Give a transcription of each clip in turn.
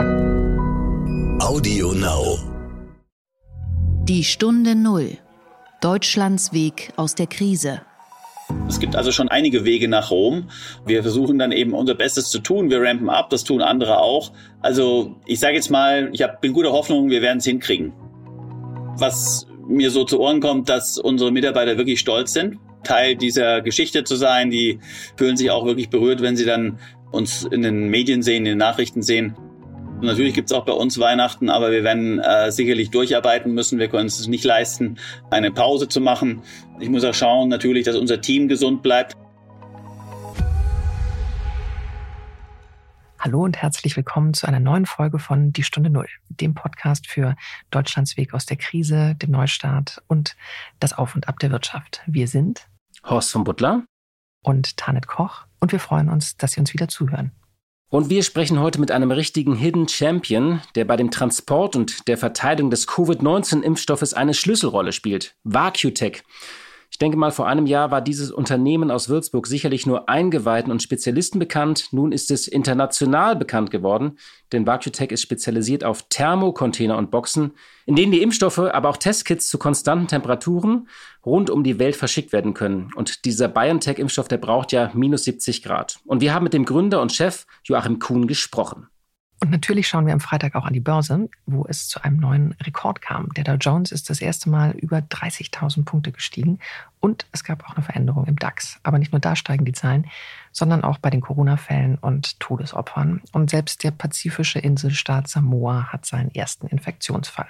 Audio Now. Die Stunde Null. Deutschlands Weg aus der Krise. Es gibt also schon einige Wege nach Rom. Wir versuchen dann eben unser Bestes zu tun. Wir rampen ab, das tun andere auch. Also ich sage jetzt mal, ich hab, bin guter Hoffnung, wir werden es hinkriegen. Was mir so zu Ohren kommt, dass unsere Mitarbeiter wirklich stolz sind, Teil dieser Geschichte zu sein. Die fühlen sich auch wirklich berührt, wenn sie dann uns in den Medien sehen, in den Nachrichten sehen. Natürlich gibt es auch bei uns Weihnachten, aber wir werden äh, sicherlich durcharbeiten müssen. Wir können es nicht leisten, eine Pause zu machen. Ich muss auch schauen, natürlich, dass unser Team gesund bleibt. Hallo und herzlich willkommen zu einer neuen Folge von Die Stunde Null, dem Podcast für Deutschlands Weg aus der Krise, dem Neustart und das Auf und Ab der Wirtschaft. Wir sind Horst von Butler und Tanet Koch und wir freuen uns, dass Sie uns wieder zuhören. Und wir sprechen heute mit einem richtigen Hidden Champion, der bei dem Transport und der Verteilung des Covid-19-Impfstoffes eine Schlüsselrolle spielt. VacuTech. Ich denke mal, vor einem Jahr war dieses Unternehmen aus Würzburg sicherlich nur Eingeweihten und Spezialisten bekannt. Nun ist es international bekannt geworden, denn VacuTech ist spezialisiert auf Thermocontainer und Boxen, in denen die Impfstoffe, aber auch Testkits zu konstanten Temperaturen rund um die Welt verschickt werden können. Und dieser BioNTech-Impfstoff, der braucht ja minus 70 Grad. Und wir haben mit dem Gründer und Chef Joachim Kuhn gesprochen. Und natürlich schauen wir am Freitag auch an die Börse, wo es zu einem neuen Rekord kam. Der Dow Jones ist das erste Mal über 30.000 Punkte gestiegen und es gab auch eine Veränderung im DAX. Aber nicht nur da steigen die Zahlen, sondern auch bei den Corona-Fällen und Todesopfern. Und selbst der pazifische Inselstaat Samoa hat seinen ersten Infektionsfall.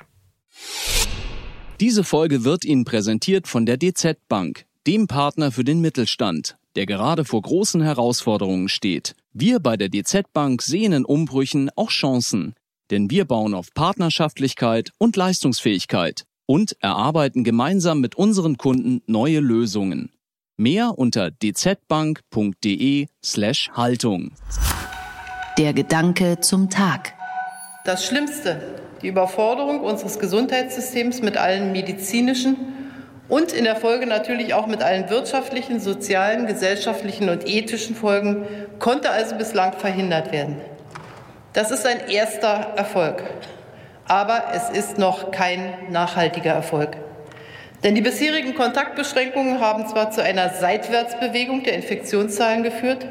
Diese Folge wird Ihnen präsentiert von der DZ Bank, dem Partner für den Mittelstand, der gerade vor großen Herausforderungen steht. Wir bei der DZ Bank sehen in Umbrüchen auch Chancen, denn wir bauen auf Partnerschaftlichkeit und Leistungsfähigkeit und erarbeiten gemeinsam mit unseren Kunden neue Lösungen. Mehr unter dzbank.de/haltung. Der Gedanke zum Tag. Das Schlimmste, die Überforderung unseres Gesundheitssystems mit allen medizinischen und in der Folge natürlich auch mit allen wirtschaftlichen, sozialen, gesellschaftlichen und ethischen Folgen konnte also bislang verhindert werden. Das ist ein erster Erfolg. Aber es ist noch kein nachhaltiger Erfolg. Denn die bisherigen Kontaktbeschränkungen haben zwar zu einer Seitwärtsbewegung der Infektionszahlen geführt,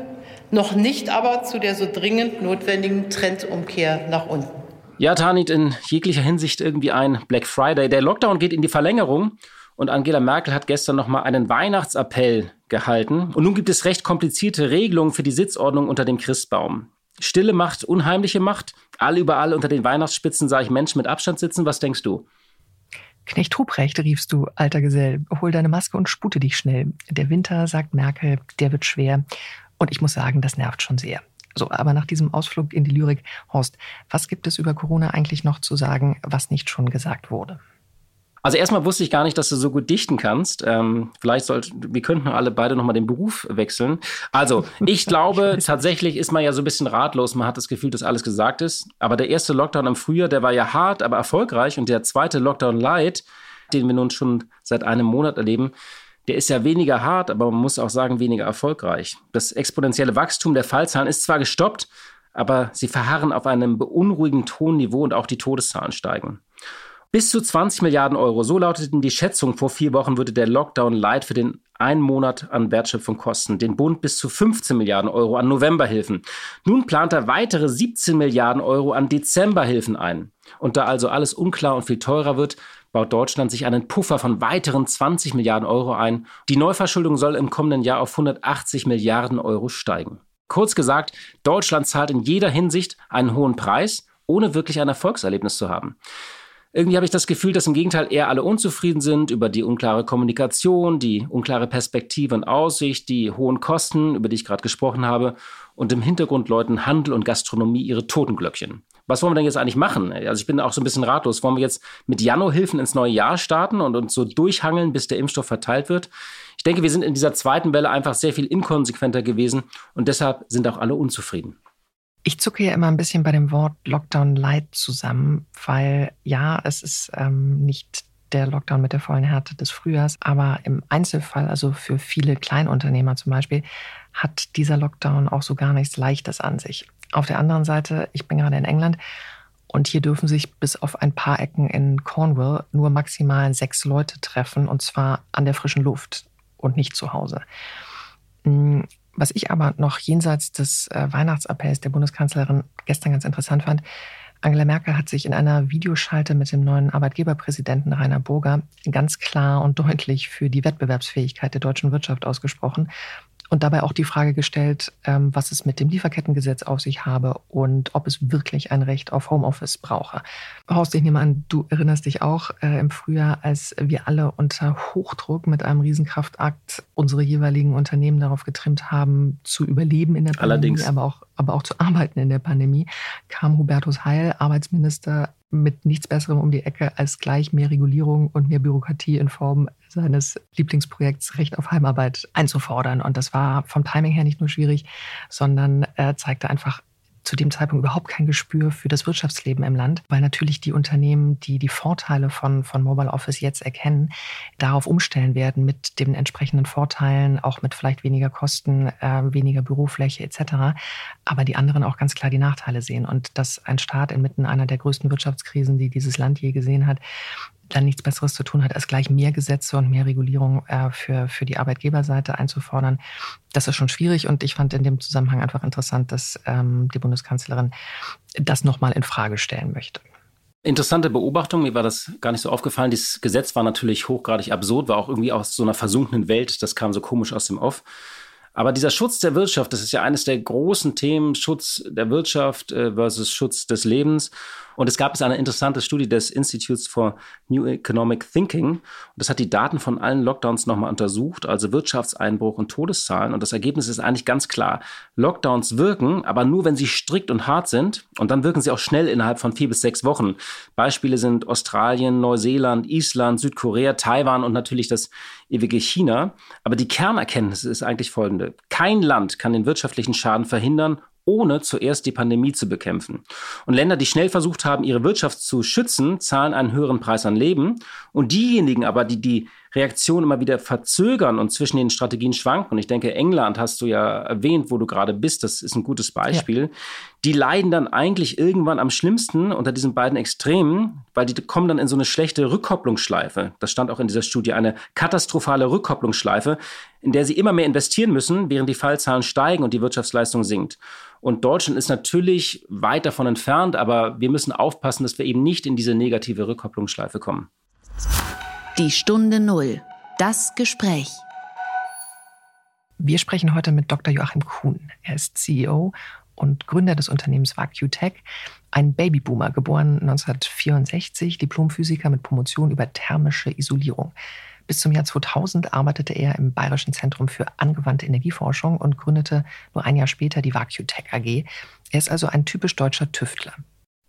noch nicht aber zu der so dringend notwendigen Trendumkehr nach unten. Ja, Tanit, in jeglicher Hinsicht irgendwie ein Black Friday. Der Lockdown geht in die Verlängerung und Angela Merkel hat gestern nochmal einen Weihnachtsappell gehalten. Und nun gibt es recht komplizierte Regelungen für die Sitzordnung unter dem Christbaum. Stille Macht, unheimliche Macht. Alle überall unter den Weihnachtsspitzen sah ich Menschen mit Abstand sitzen. Was denkst du? Knecht Ruprecht, riefst du, alter Gesell. Hol deine Maske und spute dich schnell. Der Winter, sagt Merkel, der wird schwer. Und ich muss sagen, das nervt schon sehr. So, aber nach diesem Ausflug in die Lyrik, Horst, was gibt es über Corona eigentlich noch zu sagen, was nicht schon gesagt wurde? Also erstmal wusste ich gar nicht, dass du so gut dichten kannst. Ähm, vielleicht sollte, wir könnten alle beide nochmal den Beruf wechseln. Also, ich glaube, tatsächlich ist man ja so ein bisschen ratlos. Man hat das Gefühl, dass alles gesagt ist. Aber der erste Lockdown im Frühjahr, der war ja hart, aber erfolgreich. Und der zweite Lockdown Light, den wir nun schon seit einem Monat erleben, der ist ja weniger hart, aber man muss auch sagen, weniger erfolgreich. Das exponentielle Wachstum der Fallzahlen ist zwar gestoppt, aber sie verharren auf einem beunruhigenden Tonniveau und auch die Todeszahlen steigen. Bis zu 20 Milliarden Euro, so lauteten die Schätzungen vor vier Wochen, würde der Lockdown Light für den einen Monat an Wertschöpfung kosten. Den Bund bis zu 15 Milliarden Euro an Novemberhilfen. Nun plant er weitere 17 Milliarden Euro an Dezemberhilfen ein. Und da also alles unklar und viel teurer wird, baut Deutschland sich einen Puffer von weiteren 20 Milliarden Euro ein. Die Neuverschuldung soll im kommenden Jahr auf 180 Milliarden Euro steigen. Kurz gesagt, Deutschland zahlt in jeder Hinsicht einen hohen Preis, ohne wirklich ein Erfolgserlebnis zu haben. Irgendwie habe ich das Gefühl, dass im Gegenteil eher alle unzufrieden sind über die unklare Kommunikation, die unklare Perspektive und Aussicht, die hohen Kosten, über die ich gerade gesprochen habe, und im Hintergrund läuten Handel und Gastronomie ihre Totenglöckchen. Was wollen wir denn jetzt eigentlich machen? Also ich bin auch so ein bisschen ratlos. Wollen wir jetzt mit Jano-Hilfen ins neue Jahr starten und uns so durchhangeln, bis der Impfstoff verteilt wird? Ich denke, wir sind in dieser zweiten Welle einfach sehr viel inkonsequenter gewesen und deshalb sind auch alle unzufrieden. Ich zucke ja immer ein bisschen bei dem Wort Lockdown Light zusammen, weil ja, es ist ähm, nicht der Lockdown mit der vollen Härte des Frühjahrs, aber im Einzelfall, also für viele Kleinunternehmer zum Beispiel, hat dieser Lockdown auch so gar nichts Leichtes an sich. Auf der anderen Seite, ich bin gerade in England und hier dürfen sich bis auf ein paar Ecken in Cornwall nur maximal sechs Leute treffen und zwar an der frischen Luft und nicht zu Hause. Was ich aber noch jenseits des äh, Weihnachtsappells der Bundeskanzlerin gestern ganz interessant fand, Angela Merkel hat sich in einer Videoschalte mit dem neuen Arbeitgeberpräsidenten Rainer Burger ganz klar und deutlich für die Wettbewerbsfähigkeit der deutschen Wirtschaft ausgesprochen und dabei auch die Frage gestellt, ähm, was es mit dem Lieferkettengesetz auf sich habe und ob es wirklich ein Recht auf Homeoffice brauche. Horst, ich nehme an, du erinnerst dich auch äh, im Frühjahr, als wir alle unter Hochdruck mit einem Riesenkraftakt unsere jeweiligen Unternehmen darauf getrimmt haben, zu überleben in der Pandemie, Allerdings. aber auch, aber auch zu arbeiten in der Pandemie, kam Hubertus Heil, Arbeitsminister, mit nichts Besserem um die Ecke als gleich mehr Regulierung und mehr Bürokratie in Form seines Lieblingsprojekts Recht auf Heimarbeit einzufordern. Und das war vom Timing her nicht nur schwierig, sondern äh, zeigte einfach zu dem Zeitpunkt überhaupt kein Gespür für das Wirtschaftsleben im Land, weil natürlich die Unternehmen, die die Vorteile von, von Mobile Office jetzt erkennen, darauf umstellen werden mit den entsprechenden Vorteilen, auch mit vielleicht weniger Kosten, äh, weniger Bürofläche etc. Aber die anderen auch ganz klar die Nachteile sehen. Und dass ein Staat inmitten einer der größten Wirtschaftskrisen, die dieses Land je gesehen hat, dann nichts Besseres zu tun hat, als gleich mehr Gesetze und mehr Regulierung äh, für, für die Arbeitgeberseite einzufordern. Das ist schon schwierig und ich fand in dem Zusammenhang einfach interessant, dass ähm, die Bundeskanzlerin das nochmal in Frage stellen möchte. Interessante Beobachtung, mir war das gar nicht so aufgefallen. Dieses Gesetz war natürlich hochgradig absurd, war auch irgendwie aus so einer versunkenen Welt, das kam so komisch aus dem Off. Aber dieser Schutz der Wirtschaft, das ist ja eines der großen Themen, Schutz der Wirtschaft äh, versus Schutz des Lebens. Und es gab es eine interessante Studie des Institutes for New Economic Thinking. Und das hat die Daten von allen Lockdowns nochmal untersucht, also Wirtschaftseinbruch und Todeszahlen. Und das Ergebnis ist eigentlich ganz klar. Lockdowns wirken, aber nur, wenn sie strikt und hart sind. Und dann wirken sie auch schnell innerhalb von vier bis sechs Wochen. Beispiele sind Australien, Neuseeland, Island, Südkorea, Taiwan und natürlich das ewige China. Aber die Kernerkenntnis ist eigentlich folgende. Kein Land kann den wirtschaftlichen Schaden verhindern ohne zuerst die Pandemie zu bekämpfen. Und Länder, die schnell versucht haben, ihre Wirtschaft zu schützen, zahlen einen höheren Preis an Leben. Und diejenigen aber, die die Reaktion immer wieder verzögern und zwischen den Strategien schwanken. Und ich denke, England hast du ja erwähnt, wo du gerade bist. Das ist ein gutes Beispiel. Ja. Die leiden dann eigentlich irgendwann am schlimmsten unter diesen beiden Extremen, weil die kommen dann in so eine schlechte Rückkopplungsschleife. Das stand auch in dieser Studie, eine katastrophale Rückkopplungsschleife, in der sie immer mehr investieren müssen, während die Fallzahlen steigen und die Wirtschaftsleistung sinkt. Und Deutschland ist natürlich weit davon entfernt, aber wir müssen aufpassen, dass wir eben nicht in diese negative Rückkopplungsschleife kommen. Die Stunde Null. Das Gespräch. Wir sprechen heute mit Dr. Joachim Kuhn. Er ist CEO und Gründer des Unternehmens VacuTech, ein Babyboomer, geboren 1964, Diplomphysiker mit Promotion über thermische Isolierung. Bis zum Jahr 2000 arbeitete er im Bayerischen Zentrum für angewandte Energieforschung und gründete nur ein Jahr später die VacuTech AG. Er ist also ein typisch deutscher Tüftler.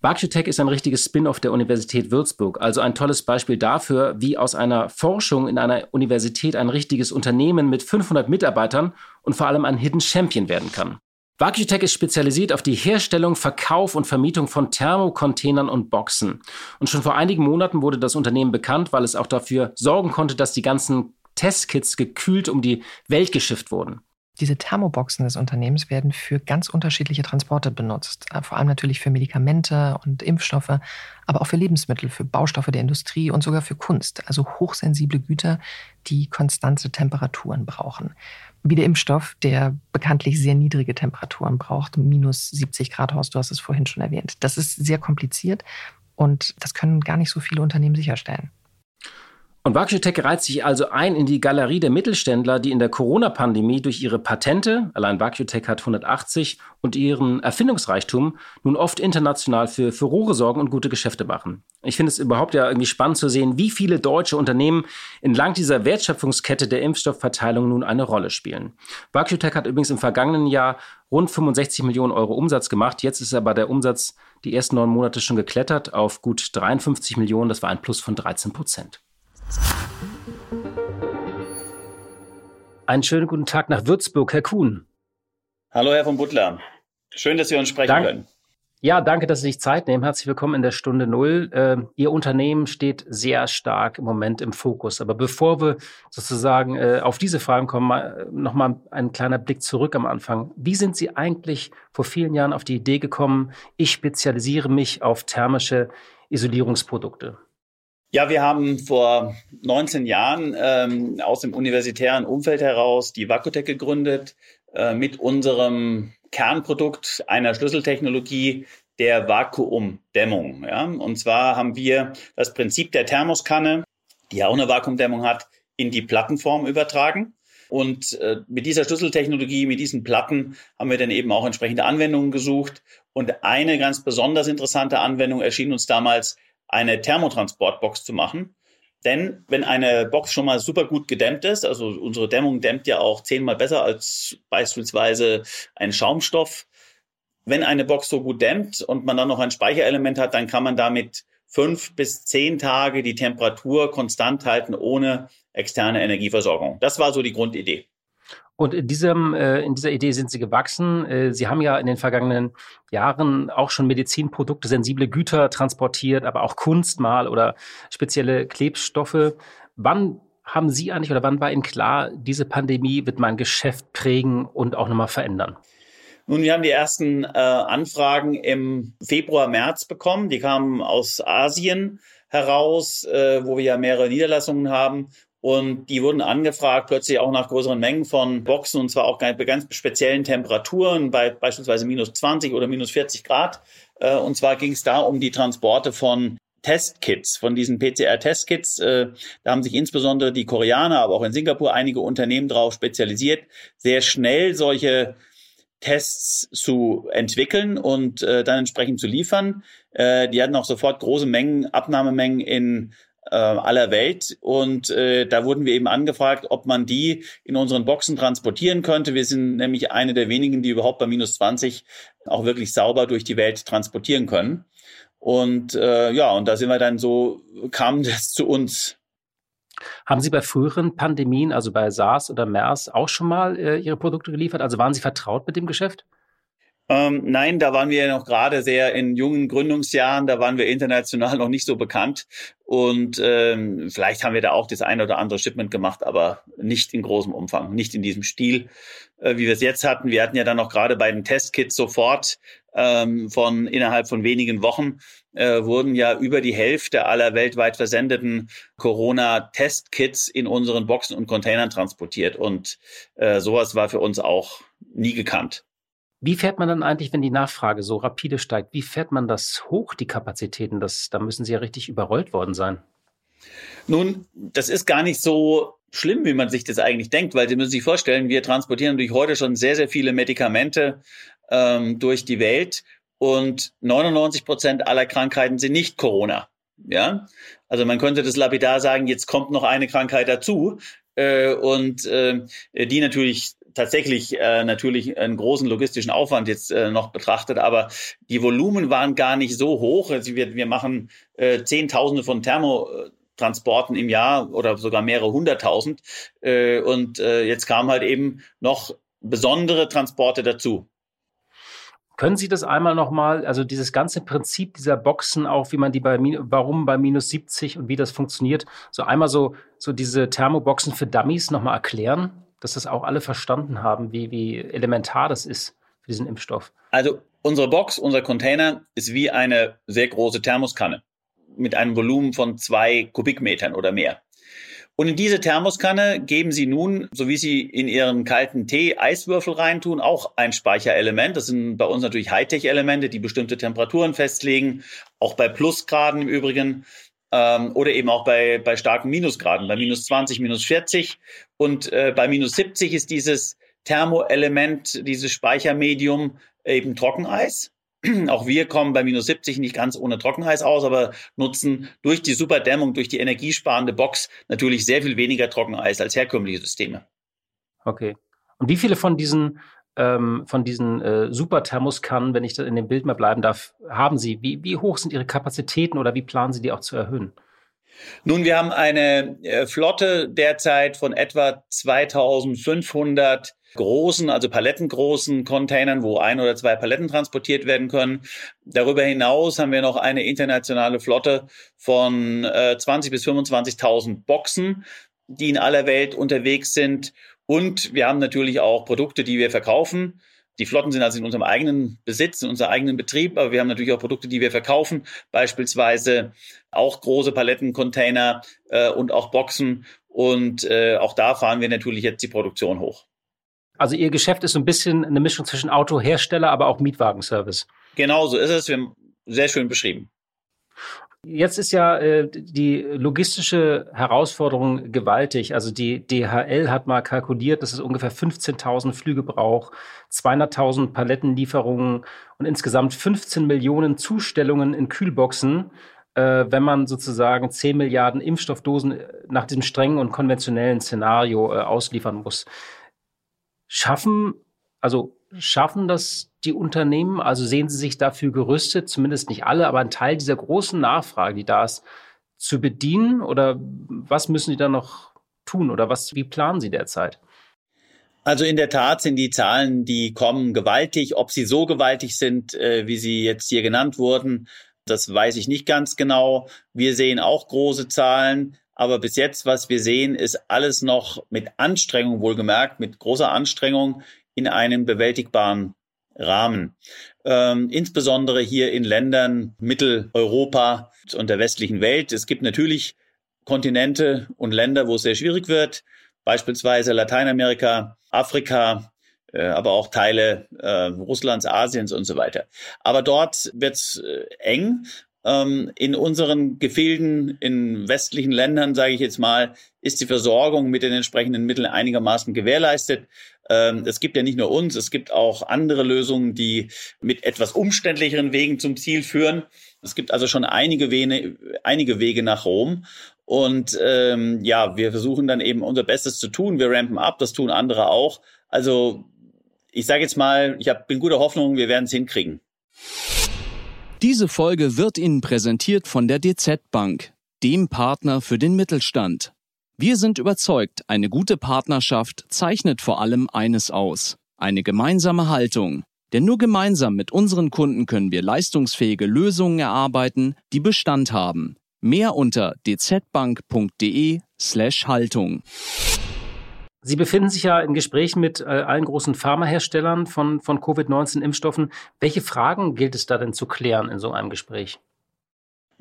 VacuTech ist ein richtiges Spin-off der Universität Würzburg, also ein tolles Beispiel dafür, wie aus einer Forschung in einer Universität ein richtiges Unternehmen mit 500 Mitarbeitern und vor allem ein Hidden Champion werden kann. VacuTech ist spezialisiert auf die Herstellung, Verkauf und Vermietung von Thermocontainern und Boxen. Und schon vor einigen Monaten wurde das Unternehmen bekannt, weil es auch dafür sorgen konnte, dass die ganzen Testkits gekühlt um die Welt geschifft wurden. Diese Thermoboxen des Unternehmens werden für ganz unterschiedliche Transporte benutzt. Äh, vor allem natürlich für Medikamente und Impfstoffe, aber auch für Lebensmittel, für Baustoffe der Industrie und sogar für Kunst. Also hochsensible Güter, die konstante Temperaturen brauchen wie der Impfstoff, der bekanntlich sehr niedrige Temperaturen braucht, minus 70 Grad, Horst, du hast es vorhin schon erwähnt. Das ist sehr kompliziert und das können gar nicht so viele Unternehmen sicherstellen. Und VacuTech reiht sich also ein in die Galerie der Mittelständler, die in der Corona-Pandemie durch ihre Patente, allein VacuTech hat 180, und ihren Erfindungsreichtum nun oft international für Furore sorgen und gute Geschäfte machen. Ich finde es überhaupt ja irgendwie spannend zu sehen, wie viele deutsche Unternehmen entlang dieser Wertschöpfungskette der Impfstoffverteilung nun eine Rolle spielen. VacuTech hat übrigens im vergangenen Jahr rund 65 Millionen Euro Umsatz gemacht. Jetzt ist aber der Umsatz die ersten neun Monate schon geklettert auf gut 53 Millionen. Das war ein Plus von 13 Prozent. Einen schönen guten Tag nach Würzburg, Herr Kuhn. Hallo, Herr von Butler. Schön, dass wir uns sprechen Dank, können. Ja, danke, dass Sie sich Zeit nehmen. Herzlich willkommen in der Stunde Null. Äh, Ihr Unternehmen steht sehr stark im Moment im Fokus. Aber bevor wir sozusagen äh, auf diese Fragen kommen, mal, noch mal ein kleiner Blick zurück am Anfang. Wie sind Sie eigentlich vor vielen Jahren auf die Idee gekommen, ich spezialisiere mich auf thermische Isolierungsprodukte? Ja, wir haben vor 19 Jahren ähm, aus dem universitären Umfeld heraus die Vakutec gegründet äh, mit unserem Kernprodukt einer Schlüsseltechnologie der Vakuumdämmung. Ja? Und zwar haben wir das Prinzip der Thermoskanne, die ja auch eine Vakuumdämmung hat, in die Plattenform übertragen. Und äh, mit dieser Schlüsseltechnologie, mit diesen Platten haben wir dann eben auch entsprechende Anwendungen gesucht. Und eine ganz besonders interessante Anwendung erschien uns damals, eine Thermotransportbox zu machen. Denn wenn eine Box schon mal super gut gedämmt ist, also unsere Dämmung dämmt ja auch zehnmal besser als beispielsweise ein Schaumstoff. Wenn eine Box so gut dämmt und man dann noch ein Speicherelement hat, dann kann man damit fünf bis zehn Tage die Temperatur konstant halten ohne externe Energieversorgung. Das war so die Grundidee. Und in, diesem, äh, in dieser Idee sind Sie gewachsen. Äh, Sie haben ja in den vergangenen Jahren auch schon Medizinprodukte, sensible Güter transportiert, aber auch Kunst mal oder spezielle Klebstoffe. Wann haben Sie eigentlich oder wann war Ihnen klar, diese Pandemie wird mein Geschäft prägen und auch nochmal verändern? Nun, wir haben die ersten äh, Anfragen im Februar, März bekommen. Die kamen aus Asien heraus, äh, wo wir ja mehrere Niederlassungen haben. Und die wurden angefragt, plötzlich auch nach größeren Mengen von Boxen, und zwar auch bei ganz speziellen Temperaturen, bei beispielsweise minus 20 oder minus 40 Grad. Äh, und zwar ging es da um die Transporte von Testkits, von diesen PCR-Testkits. Äh, da haben sich insbesondere die Koreaner, aber auch in Singapur einige Unternehmen drauf spezialisiert, sehr schnell solche Tests zu entwickeln und äh, dann entsprechend zu liefern. die hatten auch sofort große Mengen, Abnahmemengen in äh, aller Welt. Und äh, da wurden wir eben angefragt, ob man die in unseren Boxen transportieren könnte. Wir sind nämlich eine der wenigen, die überhaupt bei minus 20 auch wirklich sauber durch die Welt transportieren können. Und äh, ja, und da sind wir dann so, kam das zu uns. Haben Sie bei früheren Pandemien, also bei SARS oder MERS, auch schon mal äh, Ihre Produkte geliefert? Also waren Sie vertraut mit dem Geschäft? Ähm, nein, da waren wir noch gerade sehr in jungen Gründungsjahren, da waren wir international noch nicht so bekannt. Und ähm, vielleicht haben wir da auch das eine oder andere Shipment gemacht, aber nicht in großem Umfang, nicht in diesem Stil, äh, wie wir es jetzt hatten. Wir hatten ja dann noch gerade bei den Testkits sofort ähm, von innerhalb von wenigen Wochen äh, wurden ja über die Hälfte aller weltweit versendeten Corona-Testkits in unseren Boxen und Containern transportiert. Und äh, sowas war für uns auch nie gekannt. Wie fährt man dann eigentlich, wenn die Nachfrage so rapide steigt, wie fährt man das hoch, die Kapazitäten? Das, da müssen sie ja richtig überrollt worden sein. Nun, das ist gar nicht so schlimm, wie man sich das eigentlich denkt, weil Sie müssen sich vorstellen, wir transportieren natürlich heute schon sehr, sehr viele Medikamente ähm, durch die Welt und 99 Prozent aller Krankheiten sind nicht Corona. Ja, also man könnte das lapidar sagen, jetzt kommt noch eine Krankheit dazu äh, und äh, die natürlich tatsächlich äh, natürlich einen großen logistischen Aufwand jetzt äh, noch betrachtet, aber die Volumen waren gar nicht so hoch. Also wir, wir machen äh, Zehntausende von Thermotransporten im Jahr oder sogar mehrere hunderttausend. Äh, und äh, jetzt kamen halt eben noch besondere Transporte dazu. Können Sie das einmal nochmal, also dieses ganze Prinzip dieser Boxen, auch wie man die bei, warum bei minus 70 und wie das funktioniert, so einmal so, so diese Thermoboxen für Dummies nochmal erklären? Dass das auch alle verstanden haben, wie, wie elementar das ist für diesen Impfstoff. Also unsere Box, unser Container ist wie eine sehr große Thermoskanne mit einem Volumen von zwei Kubikmetern oder mehr. Und in diese Thermoskanne geben Sie nun, so wie Sie in Ihren kalten Tee Eiswürfel reintun, auch ein Speicherelement. Das sind bei uns natürlich Hightech-Elemente, die bestimmte Temperaturen festlegen, auch bei Plusgraden im Übrigen ähm, oder eben auch bei, bei starken Minusgraden, bei minus 20, minus 40. Und äh, bei minus 70 ist dieses Thermoelement, dieses Speichermedium eben Trockeneis. Auch wir kommen bei minus 70 nicht ganz ohne Trockeneis aus, aber nutzen durch die Superdämmung, durch die energiesparende Box natürlich sehr viel weniger Trockeneis als herkömmliche Systeme. Okay. Und wie viele von diesen ähm, von diesen äh, Superthermoskannen, wenn ich in dem Bild mal bleiben darf, haben Sie? Wie, wie hoch sind Ihre Kapazitäten oder wie planen Sie die auch zu erhöhen? Nun, wir haben eine äh, Flotte derzeit von etwa 2500 großen, also palettengroßen Containern, wo ein oder zwei Paletten transportiert werden können. Darüber hinaus haben wir noch eine internationale Flotte von äh, 20 bis 25.000 Boxen, die in aller Welt unterwegs sind. Und wir haben natürlich auch Produkte, die wir verkaufen. Die Flotten sind also in unserem eigenen Besitz, in unserem eigenen Betrieb, aber wir haben natürlich auch Produkte, die wir verkaufen, beispielsweise auch große Palettencontainer äh, und auch Boxen. Und äh, auch da fahren wir natürlich jetzt die Produktion hoch. Also Ihr Geschäft ist so ein bisschen eine Mischung zwischen Autohersteller, aber auch Mietwagenservice. Genau so ist es. Wir haben sehr schön beschrieben. Jetzt ist ja äh, die logistische Herausforderung gewaltig. Also die DHL hat mal kalkuliert, dass es ungefähr 15.000 Flüge braucht, 200.000 Palettenlieferungen und insgesamt 15 Millionen Zustellungen in Kühlboxen, äh, wenn man sozusagen 10 Milliarden Impfstoffdosen äh, nach diesem strengen und konventionellen Szenario äh, ausliefern muss. Schaffen, also schaffen das die Unternehmen? Also sehen Sie sich dafür gerüstet, zumindest nicht alle, aber ein Teil dieser großen Nachfrage, die da ist, zu bedienen? Oder was müssen Sie da noch tun? Oder was, wie planen Sie derzeit? Also in der Tat sind die Zahlen, die kommen, gewaltig. Ob sie so gewaltig sind, äh, wie sie jetzt hier genannt wurden, das weiß ich nicht ganz genau. Wir sehen auch große Zahlen. Aber bis jetzt, was wir sehen, ist alles noch mit Anstrengung wohlgemerkt, mit großer Anstrengung in einem bewältigbaren Rahmen. Ähm, insbesondere hier in Ländern Mitteleuropa und der westlichen Welt. Es gibt natürlich Kontinente und Länder, wo es sehr schwierig wird, beispielsweise Lateinamerika, Afrika, äh, aber auch Teile äh, Russlands, Asiens und so weiter. Aber dort wird es äh, eng. Ähm, in unseren Gefilden, in westlichen Ländern, sage ich jetzt mal, ist die Versorgung mit den entsprechenden Mitteln einigermaßen gewährleistet. Ähm, es gibt ja nicht nur uns, es gibt auch andere Lösungen, die mit etwas umständlicheren Wegen zum Ziel führen. Es gibt also schon einige Wege, einige Wege nach Rom. Und ähm, ja, wir versuchen dann eben unser Bestes zu tun. Wir rampen ab, das tun andere auch. Also ich sage jetzt mal, ich hab, bin guter Hoffnung, wir werden es hinkriegen. Diese Folge wird Ihnen präsentiert von der DZ Bank, dem Partner für den Mittelstand. Wir sind überzeugt, eine gute Partnerschaft zeichnet vor allem eines aus. Eine gemeinsame Haltung. Denn nur gemeinsam mit unseren Kunden können wir leistungsfähige Lösungen erarbeiten, die Bestand haben. Mehr unter dzbank.de slash Haltung. Sie befinden sich ja in Gesprächen mit äh, allen großen Pharmaherstellern von, von Covid-19-Impfstoffen. Welche Fragen gilt es da denn zu klären in so einem Gespräch?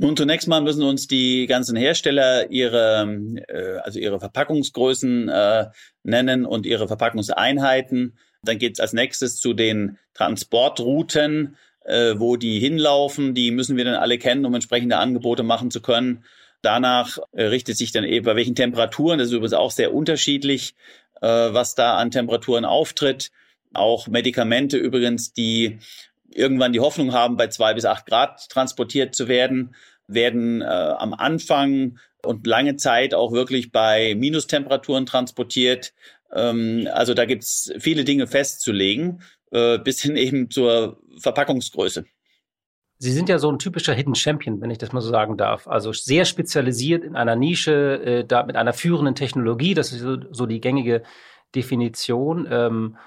Nun, zunächst mal müssen uns die ganzen Hersteller ihre, äh, also ihre Verpackungsgrößen äh, nennen und ihre Verpackungseinheiten. Dann geht es als nächstes zu den Transportrouten, äh, wo die hinlaufen. Die müssen wir dann alle kennen, um entsprechende Angebote machen zu können. Danach äh, richtet sich dann eben bei welchen Temperaturen, das ist übrigens auch sehr unterschiedlich, äh, was da an Temperaturen auftritt. Auch Medikamente übrigens, die irgendwann die Hoffnung haben, bei zwei bis acht Grad transportiert zu werden, werden äh, am Anfang und lange Zeit auch wirklich bei Minustemperaturen transportiert. Ähm, also da gibt's viele Dinge festzulegen, äh, bis hin eben zur Verpackungsgröße. Sie sind ja so ein typischer Hidden Champion, wenn ich das mal so sagen darf. Also sehr spezialisiert in einer Nische, äh, da mit einer führenden Technologie. Das ist so, so die gängige Definition. Ähm,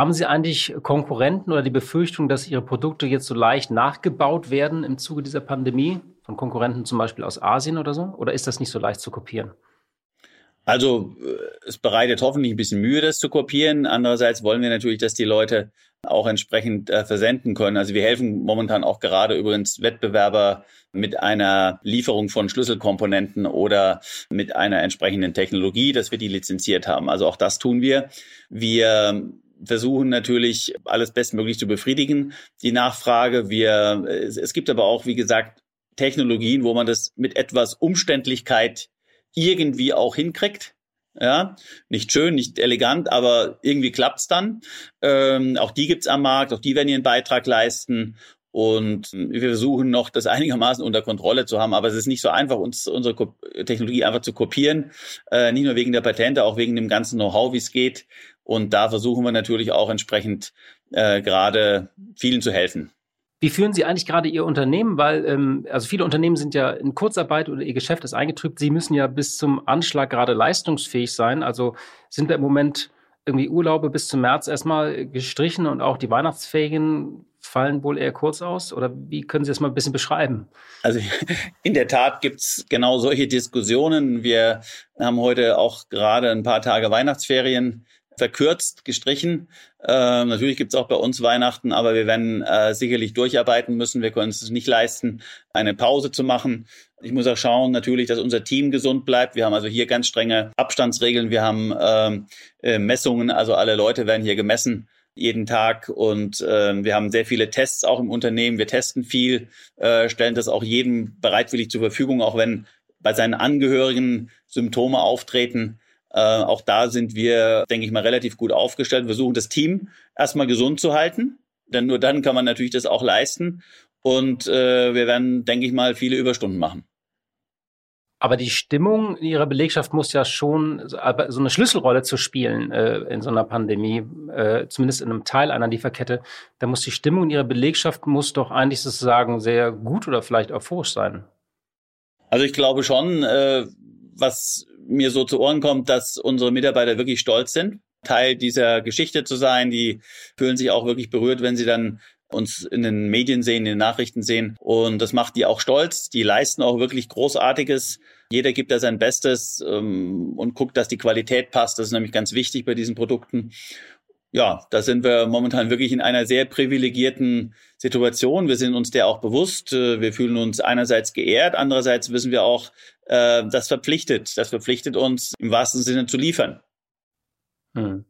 haben Sie eigentlich Konkurrenten oder die Befürchtung, dass Ihre Produkte jetzt so leicht nachgebaut werden im Zuge dieser Pandemie? Von Konkurrenten zum Beispiel aus Asien oder so? Oder ist das nicht so leicht zu kopieren? Also äh, es bereitet hoffentlich ein bisschen Mühe, das zu kopieren. Andererseits wollen wir natürlich, dass die Leute auch entsprechend äh, versenden können. Also wir helfen momentan auch gerade übrigens Wettbewerber mit einer Lieferung von Schlüsselkomponenten oder mit einer entsprechenden Technologie, dass wir die lizenziert haben. Also auch das tun wir. Wir versuchen natürlich alles bestmöglich zu befriedigen, die Nachfrage. Wir, es, gibt aber auch, wie gesagt, Technologien, wo man das mit etwas Umständlichkeit irgendwie auch hinkriegt. Ja, nicht schön, nicht elegant, aber irgendwie klappt's dann. Ähm, auch die gibt's am Markt, auch die werden ihren Beitrag leisten. Und wir versuchen noch, das einigermaßen unter Kontrolle zu haben. Aber es ist nicht so einfach, uns unsere Technologie einfach zu kopieren. Äh, nicht nur wegen der Patente, auch wegen dem ganzen Know-how, wie es geht. Und da versuchen wir natürlich auch entsprechend äh, gerade vielen zu helfen. Wie führen Sie eigentlich gerade Ihr Unternehmen? Weil ähm, also viele Unternehmen sind ja in Kurzarbeit oder ihr Geschäft ist eingetrübt. Sie müssen ja bis zum Anschlag gerade leistungsfähig sein. Also sind wir im Moment irgendwie Urlaube bis zum März erstmal gestrichen und auch die Weihnachtsferien fallen wohl eher kurz aus? Oder wie können Sie das mal ein bisschen beschreiben? Also in der Tat gibt es genau solche Diskussionen. Wir haben heute auch gerade ein paar Tage Weihnachtsferien verkürzt, gestrichen. Äh, natürlich gibt es auch bei uns Weihnachten, aber wir werden äh, sicherlich durcharbeiten müssen. Wir können es nicht leisten, eine Pause zu machen. Ich muss auch schauen, natürlich, dass unser Team gesund bleibt. Wir haben also hier ganz strenge Abstandsregeln. Wir haben ähm, äh, Messungen, also alle Leute werden hier gemessen jeden Tag und äh, wir haben sehr viele Tests auch im Unternehmen. Wir testen viel, äh, stellen das auch jedem bereitwillig zur Verfügung, auch wenn bei seinen Angehörigen Symptome auftreten. Äh, auch da sind wir, denke ich mal, relativ gut aufgestellt. Wir versuchen das Team erstmal gesund zu halten, denn nur dann kann man natürlich das auch leisten. Und äh, wir werden, denke ich mal, viele Überstunden machen. Aber die Stimmung in ihrer Belegschaft muss ja schon so eine Schlüsselrolle zu spielen äh, in so einer Pandemie, äh, zumindest in einem Teil einer Lieferkette. Da muss die Stimmung in ihrer Belegschaft muss doch eigentlich sozusagen sehr gut oder vielleicht euphorisch sein. Also ich glaube schon, äh, was mir so zu Ohren kommt, dass unsere Mitarbeiter wirklich stolz sind, Teil dieser Geschichte zu sein. Die fühlen sich auch wirklich berührt, wenn sie dann uns in den Medien sehen, in den Nachrichten sehen. Und das macht die auch stolz. Die leisten auch wirklich Großartiges. Jeder gibt da sein Bestes ähm, und guckt, dass die Qualität passt. Das ist nämlich ganz wichtig bei diesen Produkten. Ja, da sind wir momentan wirklich in einer sehr privilegierten Situation. Wir sind uns der auch bewusst. Äh, wir fühlen uns einerseits geehrt, andererseits wissen wir auch, äh, das verpflichtet. Das verpflichtet uns im wahrsten Sinne zu liefern. Hm.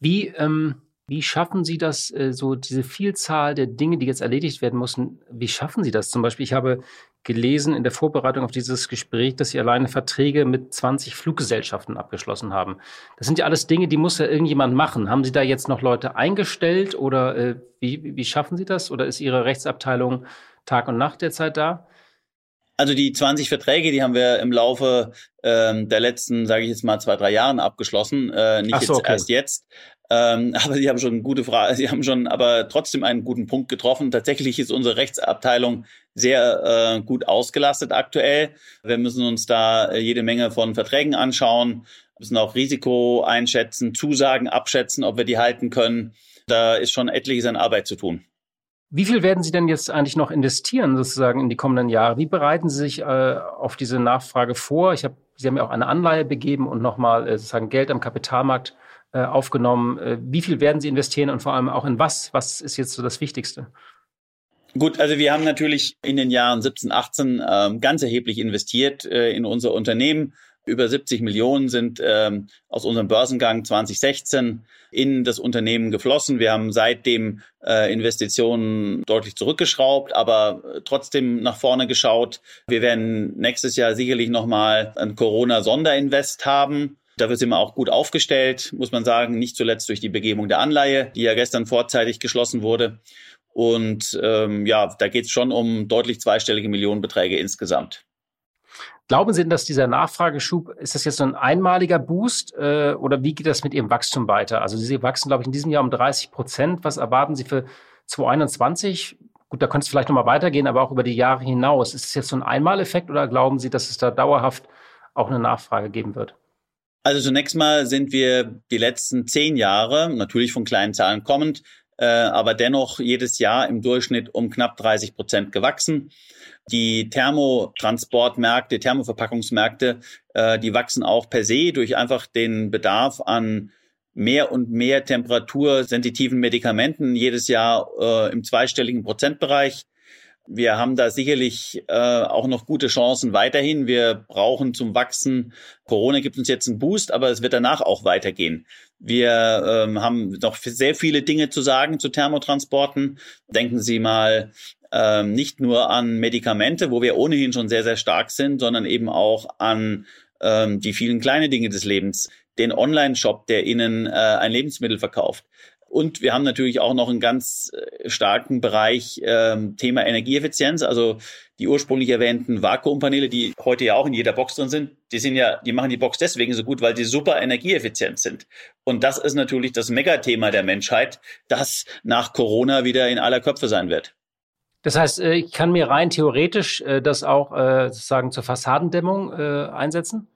Wie ähm, wie schaffen Sie das, äh, so diese Vielzahl der Dinge, die jetzt erledigt werden müssen, wie schaffen Sie das? Zum Beispiel, ich habe gelesen in der Vorbereitung auf dieses Gespräch, dass Sie alleine Verträge mit 20 Fluggesellschaften abgeschlossen haben. Das sind ja alles Dinge, die muss ja irgendjemand machen. Haben Sie da jetzt noch Leute eingestellt oder äh, wie, wie schaffen Sie das? Oder ist Ihre Rechtsabteilung Tag und Nacht derzeit da? Also die 20 Verträge, die haben wir im Laufe ähm, der letzten, sage ich jetzt mal, zwei, drei Jahren abgeschlossen, äh, nicht so, jetzt okay. erst jetzt. Ähm, aber Sie haben schon gute Frage, Sie haben schon aber trotzdem einen guten Punkt getroffen. Tatsächlich ist unsere Rechtsabteilung sehr äh, gut ausgelastet aktuell. Wir müssen uns da äh, jede Menge von Verträgen anschauen, müssen auch Risiko einschätzen, Zusagen abschätzen, ob wir die halten können. Da ist schon etliches an Arbeit zu tun. Wie viel werden Sie denn jetzt eigentlich noch investieren, sozusagen in die kommenden Jahre? Wie bereiten Sie sich äh, auf diese Nachfrage vor? Ich hab, Sie haben ja auch eine Anleihe begeben und nochmal äh, sozusagen Geld am Kapitalmarkt aufgenommen. Äh, wie viel werden Sie investieren und vor allem auch in was? Was ist jetzt so das Wichtigste? Gut, also wir haben natürlich in den Jahren 17, 18 ähm, ganz erheblich investiert äh, in unser Unternehmen. Über 70 Millionen sind ähm, aus unserem Börsengang 2016 in das Unternehmen geflossen. Wir haben seitdem äh, Investitionen deutlich zurückgeschraubt, aber äh, trotzdem nach vorne geschaut. Wir werden nächstes Jahr sicherlich nochmal ein Corona-Sonderinvest haben. Dafür sind wir auch gut aufgestellt, muss man sagen, nicht zuletzt durch die Begebung der Anleihe, die ja gestern vorzeitig geschlossen wurde. Und ähm, ja, da geht es schon um deutlich zweistellige Millionenbeträge insgesamt. Glauben Sie denn, dass dieser Nachfrageschub, ist das jetzt so ein einmaliger Boost äh, oder wie geht das mit Ihrem Wachstum weiter? Also Sie wachsen, glaube ich, in diesem Jahr um 30 Prozent. Was erwarten Sie für 2021? Gut, da könnte es vielleicht nochmal weitergehen, aber auch über die Jahre hinaus. Ist es jetzt so ein Einmaleffekt oder glauben Sie, dass es da dauerhaft auch eine Nachfrage geben wird? Also zunächst mal sind wir die letzten zehn Jahre, natürlich von kleinen Zahlen kommend, äh, aber dennoch jedes Jahr im Durchschnitt um knapp 30 Prozent gewachsen. Die Thermotransportmärkte, Thermoverpackungsmärkte, äh, die wachsen auch per se durch einfach den Bedarf an mehr und mehr temperatursensitiven Medikamenten jedes Jahr äh, im zweistelligen Prozentbereich. Wir haben da sicherlich äh, auch noch gute Chancen weiterhin. Wir brauchen zum Wachsen, Corona gibt uns jetzt einen Boost, aber es wird danach auch weitergehen. Wir ähm, haben noch sehr viele Dinge zu sagen zu Thermotransporten. Denken Sie mal ähm, nicht nur an Medikamente, wo wir ohnehin schon sehr, sehr stark sind, sondern eben auch an ähm, die vielen kleinen Dinge des Lebens. Den Online-Shop, der Ihnen äh, ein Lebensmittel verkauft. Und wir haben natürlich auch noch einen ganz äh, starken Bereich ähm, Thema Energieeffizienz. Also die ursprünglich erwähnten Vakuumpaneele, die heute ja auch in jeder Box drin sind, die sind ja, die machen die Box deswegen so gut, weil die super energieeffizient sind. Und das ist natürlich das Megathema der Menschheit, das nach Corona wieder in aller Köpfe sein wird. Das heißt, äh, ich kann mir rein theoretisch äh, das auch sozusagen zur Fassadendämmung einsetzen?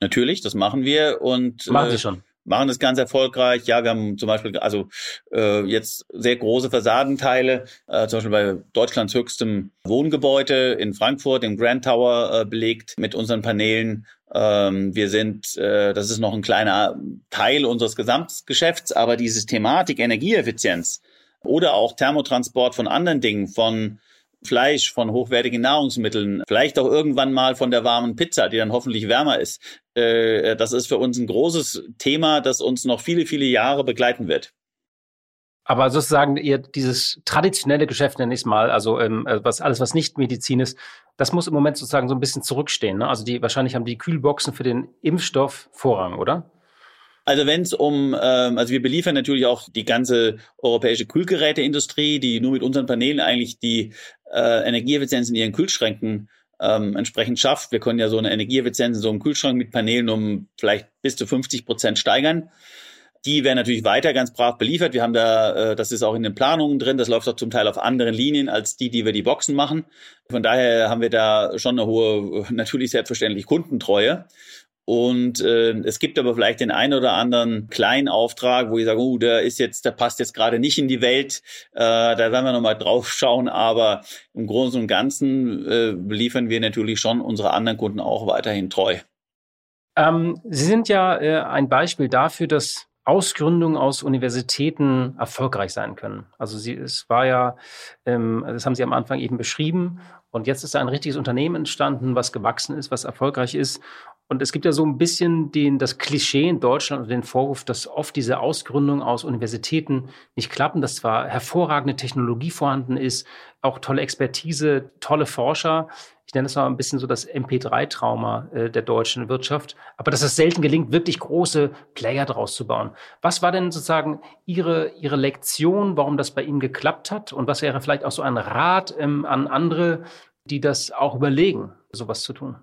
Natürlich, das machen wir und machen Sie schon machen das ganz erfolgreich. Ja, wir haben zum Beispiel also äh, jetzt sehr große Fassadenteile, äh, zum Beispiel bei Deutschlands höchstem Wohngebäude in Frankfurt, im Grand Tower, äh, belegt mit unseren Paneelen. Ähm, wir sind, äh, das ist noch ein kleiner Teil unseres Gesamtgeschäfts, aber diese Thematik Energieeffizienz oder auch Thermotransport von anderen Dingen, von Fleisch, von hochwertigen Nahrungsmitteln, vielleicht auch irgendwann mal von der warmen Pizza, die dann hoffentlich wärmer ist. Äh, das ist für uns ein großes Thema, das uns noch viele, viele Jahre begleiten wird. Aber sozusagen ihr dieses traditionelle Geschäft nenne ich es mal, also ähm, äh, was alles was nicht Medizin ist, das muss im Moment sozusagen so ein bisschen zurückstehen. Ne? Also die wahrscheinlich haben die Kühlboxen für den Impfstoff Vorrang, oder? Also wenn es um, ähm, also wir beliefern natürlich auch die ganze europäische Kühlgeräteindustrie, die nur mit unseren Paneelen eigentlich die äh, Energieeffizienz in ihren Kühlschränken ähm, entsprechend schafft. Wir können ja so eine Energieeffizienz in so einem Kühlschrank mit Paneelen um vielleicht bis zu 50 Prozent steigern. Die werden natürlich weiter ganz brav beliefert. Wir haben da, äh, das ist auch in den Planungen drin, das läuft auch zum Teil auf anderen Linien als die, die wir die Boxen machen. Von daher haben wir da schon eine hohe, natürlich selbstverständlich Kundentreue. Und äh, es gibt aber vielleicht den einen oder anderen kleinen Auftrag, wo ich sage, uh, der ist jetzt, der passt jetzt gerade nicht in die Welt. Äh, da werden wir nochmal drauf schauen. Aber im Großen und Ganzen äh, liefern wir natürlich schon unsere anderen Kunden auch weiterhin treu. Ähm, Sie sind ja äh, ein Beispiel dafür, dass Ausgründungen aus Universitäten erfolgreich sein können. Also sie, es war ja, ähm, das haben Sie am Anfang eben beschrieben. Und jetzt ist da ein richtiges Unternehmen entstanden, was gewachsen ist, was erfolgreich ist. Und es gibt ja so ein bisschen den, das Klischee in Deutschland und den Vorwurf, dass oft diese Ausgründungen aus Universitäten nicht klappen, dass zwar hervorragende Technologie vorhanden ist, auch tolle Expertise, tolle Forscher. Ich nenne das mal ein bisschen so das MP3-Trauma äh, der deutschen Wirtschaft, aber dass es selten gelingt, wirklich große Player draus zu bauen. Was war denn sozusagen Ihre, Ihre Lektion, warum das bei Ihnen geklappt hat? Und was wäre vielleicht auch so ein Rat ähm, an andere, die das auch überlegen, sowas zu tun?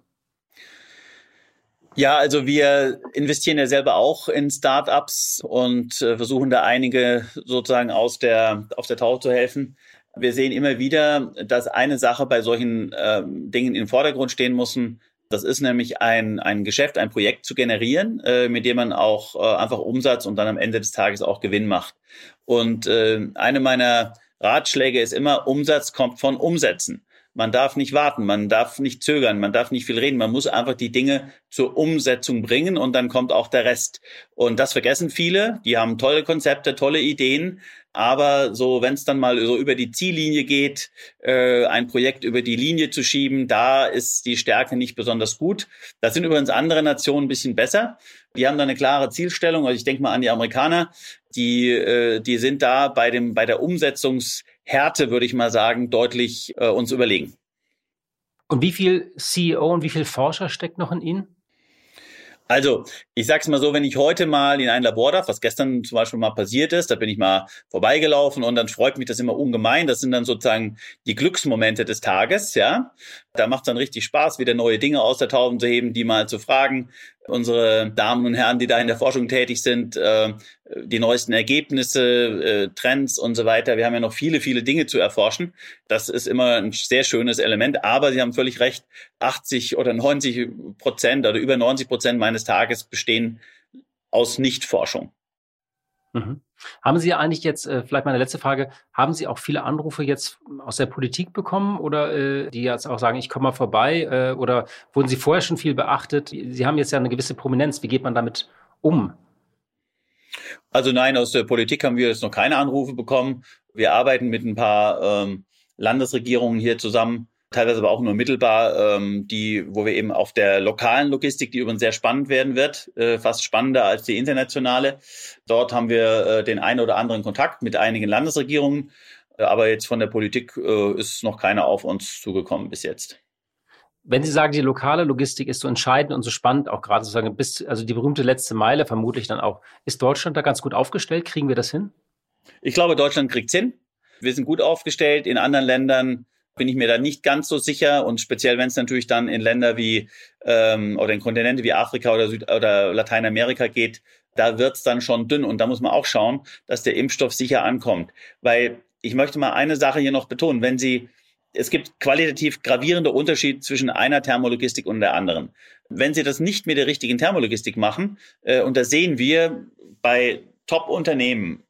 Ja, also wir investieren ja selber auch in Startups und äh, versuchen da einige sozusagen aus der, auf der Taufe zu helfen. Wir sehen immer wieder, dass eine Sache bei solchen ähm, Dingen im Vordergrund stehen muss. Das ist nämlich ein, ein Geschäft, ein Projekt zu generieren, äh, mit dem man auch äh, einfach Umsatz und dann am Ende des Tages auch Gewinn macht. Und äh, eine meiner Ratschläge ist immer, Umsatz kommt von Umsätzen. Man darf nicht warten, man darf nicht zögern, man darf nicht viel reden. Man muss einfach die Dinge zur Umsetzung bringen und dann kommt auch der Rest. Und das vergessen viele. Die haben tolle Konzepte, tolle Ideen. Aber so, wenn es dann mal so über die Ziellinie geht, äh, ein Projekt über die Linie zu schieben, da ist die Stärke nicht besonders gut. Da sind übrigens andere Nationen ein bisschen besser. Die haben da eine klare Zielstellung. Also ich denke mal an die Amerikaner, die, äh, die sind da bei dem bei der Umsetzungshärte, würde ich mal sagen, deutlich äh, uns überlegen. Und wie viel CEO und wie viel Forscher steckt noch in Ihnen? Also, ich sag's mal so, wenn ich heute mal in ein Labor darf, was gestern zum Beispiel mal passiert ist, da bin ich mal vorbeigelaufen und dann freut mich das immer ungemein. Das sind dann sozusagen die Glücksmomente des Tages, ja. Da macht es dann richtig Spaß, wieder neue Dinge aus der Tauben zu heben, die mal zu fragen. Unsere Damen und Herren, die da in der Forschung tätig sind, äh, die neuesten Ergebnisse, äh, Trends und so weiter. Wir haben ja noch viele, viele Dinge zu erforschen. Das ist immer ein sehr schönes Element. Aber Sie haben völlig recht, 80 oder 90 Prozent oder über 90 Prozent meines Tages bestehen aus Nichtforschung. Mhm. Haben Sie eigentlich jetzt, äh, vielleicht meine letzte Frage, haben Sie auch viele Anrufe jetzt aus der Politik bekommen oder äh, die jetzt auch sagen, ich komme mal vorbei äh, oder wurden Sie vorher schon viel beachtet? Sie haben jetzt ja eine gewisse Prominenz. Wie geht man damit um? Also nein, aus der Politik haben wir jetzt noch keine Anrufe bekommen. Wir arbeiten mit ein paar ähm, Landesregierungen hier zusammen teilweise aber auch nur mittelbar, ähm, die, wo wir eben auf der lokalen Logistik, die übrigens sehr spannend werden wird, äh, fast spannender als die internationale. Dort haben wir äh, den einen oder anderen Kontakt mit einigen Landesregierungen, äh, aber jetzt von der Politik äh, ist noch keiner auf uns zugekommen bis jetzt. Wenn Sie sagen, die lokale Logistik ist so entscheidend und so spannend, auch gerade sozusagen bis, also die berühmte letzte Meile vermutlich dann auch, ist Deutschland da ganz gut aufgestellt? Kriegen wir das hin? Ich glaube, Deutschland kriegt's hin. Wir sind gut aufgestellt. In anderen Ländern bin ich mir da nicht ganz so sicher. Und speziell wenn es natürlich dann in Länder wie ähm, oder in Kontinente wie Afrika oder Süd oder Lateinamerika geht, da wird's dann schon dünn. Und da muss man auch schauen, dass der Impfstoff sicher ankommt, weil ich möchte mal eine Sache hier noch betonen, wenn Sie Es gibt qualitativ gravierende Unterschiede zwischen einer Thermologistik und der anderen. Wenn Sie das nicht mit der richtigen Thermologistik machen, äh, und da sehen wir bei Top-Unternehmen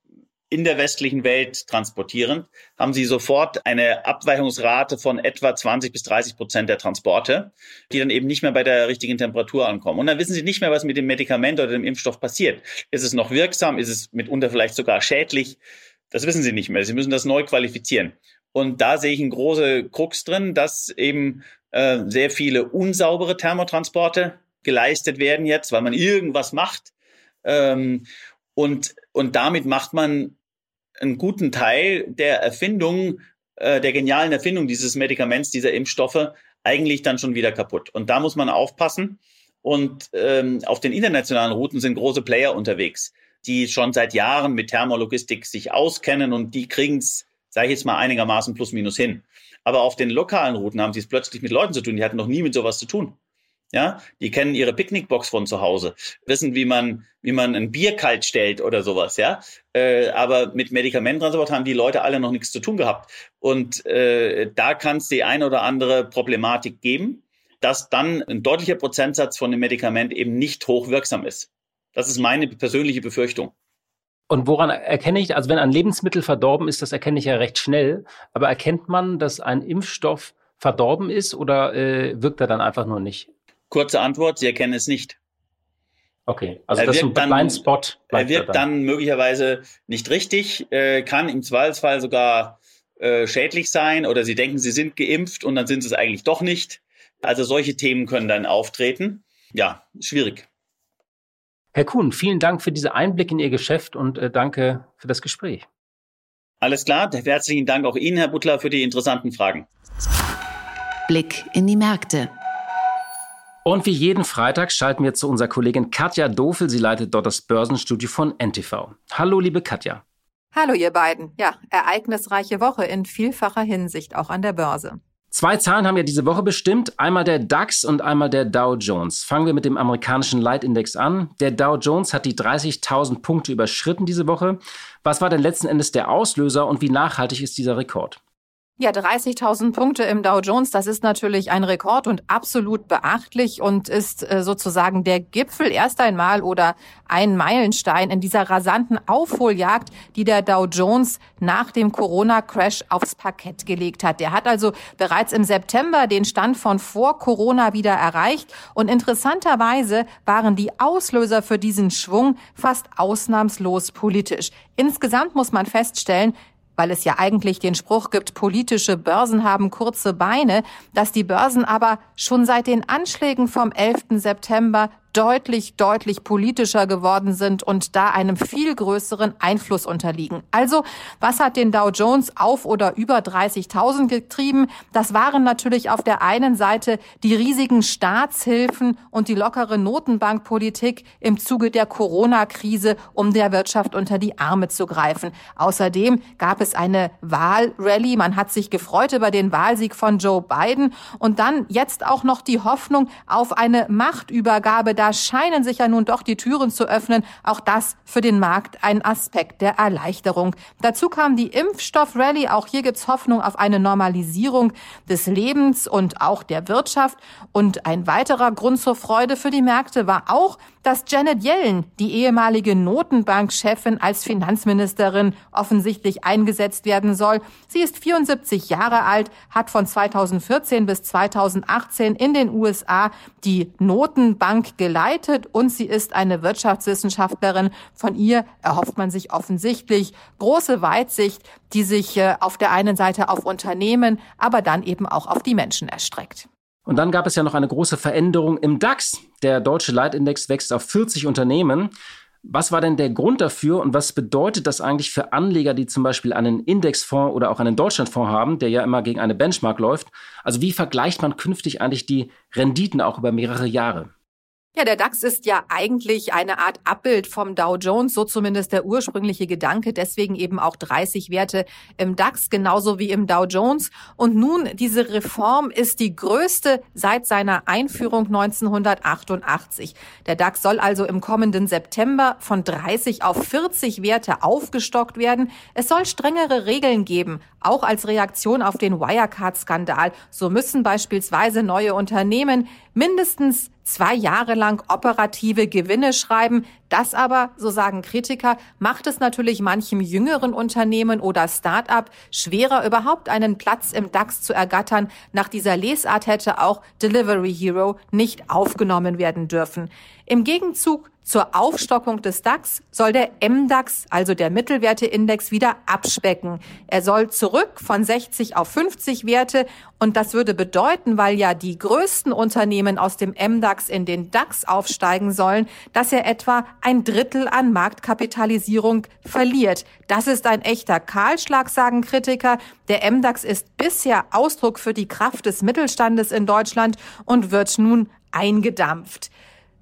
in der westlichen Welt transportieren, haben sie sofort eine Abweichungsrate von etwa 20 bis 30 Prozent der Transporte, die dann eben nicht mehr bei der richtigen Temperatur ankommen. Und dann wissen sie nicht mehr, was mit dem Medikament oder dem Impfstoff passiert. Ist es noch wirksam? Ist es mitunter vielleicht sogar schädlich? Das wissen sie nicht mehr. Sie müssen das neu qualifizieren. Und da sehe ich einen großen Krux drin, dass eben äh, sehr viele unsaubere Thermotransporte geleistet werden jetzt, weil man irgendwas macht. Ähm, und, und damit macht man einen guten Teil der Erfindung, äh, der genialen Erfindung dieses Medikaments, dieser Impfstoffe, eigentlich dann schon wieder kaputt. Und da muss man aufpassen. Und ähm, auf den internationalen Routen sind große Player unterwegs, die schon seit Jahren mit Thermologistik sich auskennen und die kriegen es, sage ich jetzt mal, einigermaßen plus minus hin. Aber auf den lokalen Routen haben sie es plötzlich mit Leuten zu tun, die hatten noch nie mit sowas zu tun. Ja, die kennen ihre Picknickbox von zu Hause, wissen, wie man, wie man ein Bier kalt stellt oder sowas, ja. Äh, aber mit Medikamententransport haben die Leute alle noch nichts zu tun gehabt. Und äh, da kann es die eine oder andere Problematik geben, dass dann ein deutlicher Prozentsatz von dem Medikament eben nicht hochwirksam ist. Das ist meine persönliche Befürchtung. Und woran erkenne ich, also wenn ein Lebensmittel verdorben ist, das erkenne ich ja recht schnell, aber erkennt man, dass ein Impfstoff verdorben ist oder äh, wirkt er dann einfach nur nicht? Kurze Antwort, Sie erkennen es nicht. Okay, also er das ist ein Blindspot. Er wirkt dann. dann. möglicherweise nicht richtig, äh, kann im Zweifelsfall sogar äh, schädlich sein oder Sie denken, Sie sind geimpft und dann sind Sie es eigentlich doch nicht. Also solche Themen können dann auftreten. Ja, schwierig. Herr Kuhn, vielen Dank für diese Einblick in Ihr Geschäft und äh, danke für das Gespräch. Alles klar, herzlichen Dank auch Ihnen, Herr Butler, für die interessanten Fragen. Blick in die Märkte. Und wie jeden Freitag schalten wir zu unserer Kollegin Katja Dofel. Sie leitet dort das Börsenstudio von NTV. Hallo, liebe Katja. Hallo, ihr beiden. Ja, ereignisreiche Woche in vielfacher Hinsicht auch an der Börse. Zwei Zahlen haben ja diese Woche bestimmt, einmal der DAX und einmal der Dow Jones. Fangen wir mit dem amerikanischen Leitindex an. Der Dow Jones hat die 30.000 Punkte überschritten diese Woche. Was war denn letzten Endes der Auslöser und wie nachhaltig ist dieser Rekord? Ja, 30.000 Punkte im Dow Jones, das ist natürlich ein Rekord und absolut beachtlich und ist äh, sozusagen der Gipfel erst einmal oder ein Meilenstein in dieser rasanten Aufholjagd, die der Dow Jones nach dem Corona-Crash aufs Parkett gelegt hat. Der hat also bereits im September den Stand von vor Corona wieder erreicht und interessanterweise waren die Auslöser für diesen Schwung fast ausnahmslos politisch. Insgesamt muss man feststellen, weil es ja eigentlich den Spruch gibt, politische Börsen haben kurze Beine, dass die Börsen aber schon seit den Anschlägen vom 11. September deutlich, deutlich politischer geworden sind und da einem viel größeren Einfluss unterliegen. Also, was hat den Dow Jones auf oder über 30.000 getrieben? Das waren natürlich auf der einen Seite die riesigen Staatshilfen und die lockere Notenbankpolitik im Zuge der Corona-Krise, um der Wirtschaft unter die Arme zu greifen. Außerdem gab es eine Wahlrally. Man hat sich gefreut über den Wahlsieg von Joe Biden und dann jetzt auch noch die Hoffnung auf eine Machtübergabe da scheinen sich ja nun doch die Türen zu öffnen. Auch das für den Markt ein Aspekt der Erleichterung. Dazu kam die Impfstoffrallye. Auch hier gibt's Hoffnung auf eine Normalisierung des Lebens und auch der Wirtschaft. Und ein weiterer Grund zur Freude für die Märkte war auch, dass Janet Yellen, die ehemalige Notenbankchefin, als Finanzministerin offensichtlich eingesetzt werden soll. Sie ist 74 Jahre alt, hat von 2014 bis 2018 in den USA die Notenbank geleitet und sie ist eine Wirtschaftswissenschaftlerin. Von ihr erhofft man sich offensichtlich große Weitsicht, die sich äh, auf der einen Seite auf Unternehmen, aber dann eben auch auf die Menschen erstreckt. Und dann gab es ja noch eine große Veränderung im DAX. Der deutsche Leitindex wächst auf 40 Unternehmen. Was war denn der Grund dafür und was bedeutet das eigentlich für Anleger, die zum Beispiel einen Indexfonds oder auch einen Deutschlandfonds haben, der ja immer gegen eine Benchmark läuft? Also wie vergleicht man künftig eigentlich die Renditen auch über mehrere Jahre? Ja, der DAX ist ja eigentlich eine Art Abbild vom Dow Jones, so zumindest der ursprüngliche Gedanke, deswegen eben auch 30 Werte im DAX, genauso wie im Dow Jones. Und nun, diese Reform ist die größte seit seiner Einführung 1988. Der DAX soll also im kommenden September von 30 auf 40 Werte aufgestockt werden. Es soll strengere Regeln geben, auch als Reaktion auf den Wirecard-Skandal. So müssen beispielsweise neue Unternehmen mindestens zwei Jahre lang operative Gewinne schreiben. Das aber, so sagen Kritiker, macht es natürlich manchem jüngeren Unternehmen oder Start-up schwerer, überhaupt einen Platz im DAX zu ergattern. Nach dieser Lesart hätte auch Delivery Hero nicht aufgenommen werden dürfen. Im Gegenzug zur Aufstockung des DAX soll der MDAX, also der Mittelwerteindex, wieder abspecken. Er soll zurück von 60 auf 50 Werte und das würde bedeuten, weil ja die größten Unternehmen aus dem MDAX in den DAX aufsteigen sollen, dass er etwa ein Drittel an Marktkapitalisierung verliert. Das ist ein echter Kahlschlag, sagen Kritiker. Der MDAX ist bisher Ausdruck für die Kraft des Mittelstandes in Deutschland und wird nun eingedampft.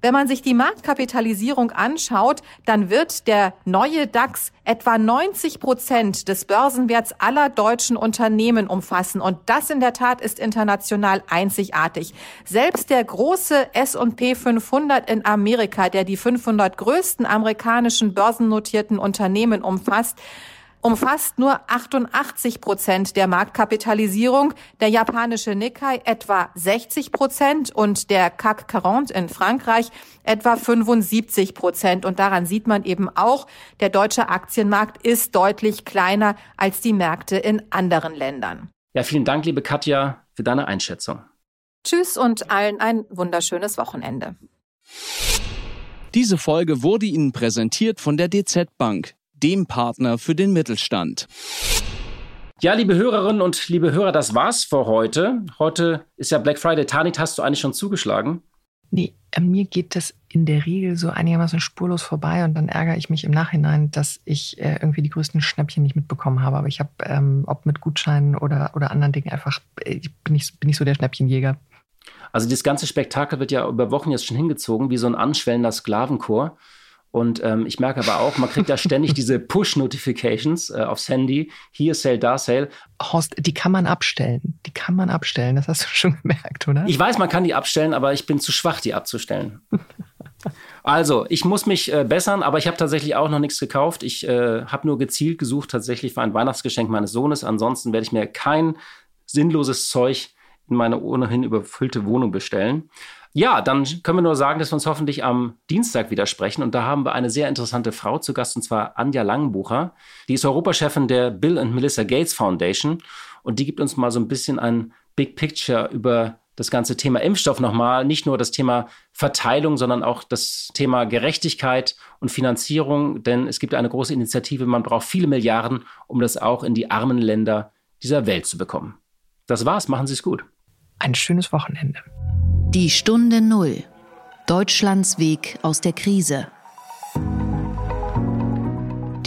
Wenn man sich die Marktkapitalisierung anschaut, dann wird der neue DAX etwa 90 Prozent des Börsenwerts aller deutschen Unternehmen umfassen. Und das in der Tat ist international einzigartig. Selbst der große S&P 500 in Amerika, der die 500 größten amerikanischen börsennotierten Unternehmen umfasst, umfasst nur 88 Prozent der Marktkapitalisierung, der japanische Nikkei etwa 60 Prozent und der CAC 40 in Frankreich etwa 75 Prozent. Und daran sieht man eben auch, der deutsche Aktienmarkt ist deutlich kleiner als die Märkte in anderen Ländern. Ja, vielen Dank, liebe Katja, für deine Einschätzung. Tschüss und allen ein wunderschönes Wochenende. Diese Folge wurde Ihnen präsentiert von der DZ Bank dem Partner für den Mittelstand. Ja, liebe Hörerinnen und liebe Hörer, das war's für heute. Heute ist ja Black Friday. Tanit, hast du eigentlich schon zugeschlagen? Nee, äh, mir geht das in der Regel so einigermaßen spurlos vorbei und dann ärgere ich mich im Nachhinein, dass ich äh, irgendwie die größten Schnäppchen nicht mitbekommen habe. Aber ich habe, ähm, ob mit Gutscheinen oder, oder anderen Dingen, einfach, äh, ich bin nicht, bin nicht so der Schnäppchenjäger. Also das ganze Spektakel wird ja über Wochen jetzt schon hingezogen, wie so ein anschwellender Sklavenchor. Und ähm, ich merke aber auch, man kriegt da ständig diese Push-Notifications äh, aufs Handy. Hier Sale, da Sale. Horst, die kann man abstellen. Die kann man abstellen. Das hast du schon gemerkt, oder? Ich weiß, man kann die abstellen, aber ich bin zu schwach, die abzustellen. also, ich muss mich äh, bessern, aber ich habe tatsächlich auch noch nichts gekauft. Ich äh, habe nur gezielt gesucht, tatsächlich für ein Weihnachtsgeschenk meines Sohnes. Ansonsten werde ich mir kein sinnloses Zeug in meine ohnehin überfüllte Wohnung bestellen. Ja, dann können wir nur sagen, dass wir uns hoffentlich am Dienstag wieder sprechen. Und da haben wir eine sehr interessante Frau zu Gast, und zwar Anja Langenbucher. Die ist Europachefin der Bill and Melissa Gates Foundation. Und die gibt uns mal so ein bisschen ein Big Picture über das ganze Thema Impfstoff nochmal. Nicht nur das Thema Verteilung, sondern auch das Thema Gerechtigkeit und Finanzierung. Denn es gibt eine große Initiative. Man braucht viele Milliarden, um das auch in die armen Länder dieser Welt zu bekommen. Das war's. Machen Sie es gut. Ein schönes Wochenende. Die Stunde Null. Deutschlands Weg aus der Krise.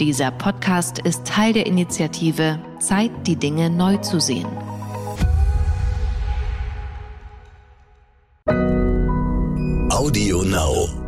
Dieser Podcast ist Teil der Initiative Zeit, die Dinge neu zu sehen. Audio Now.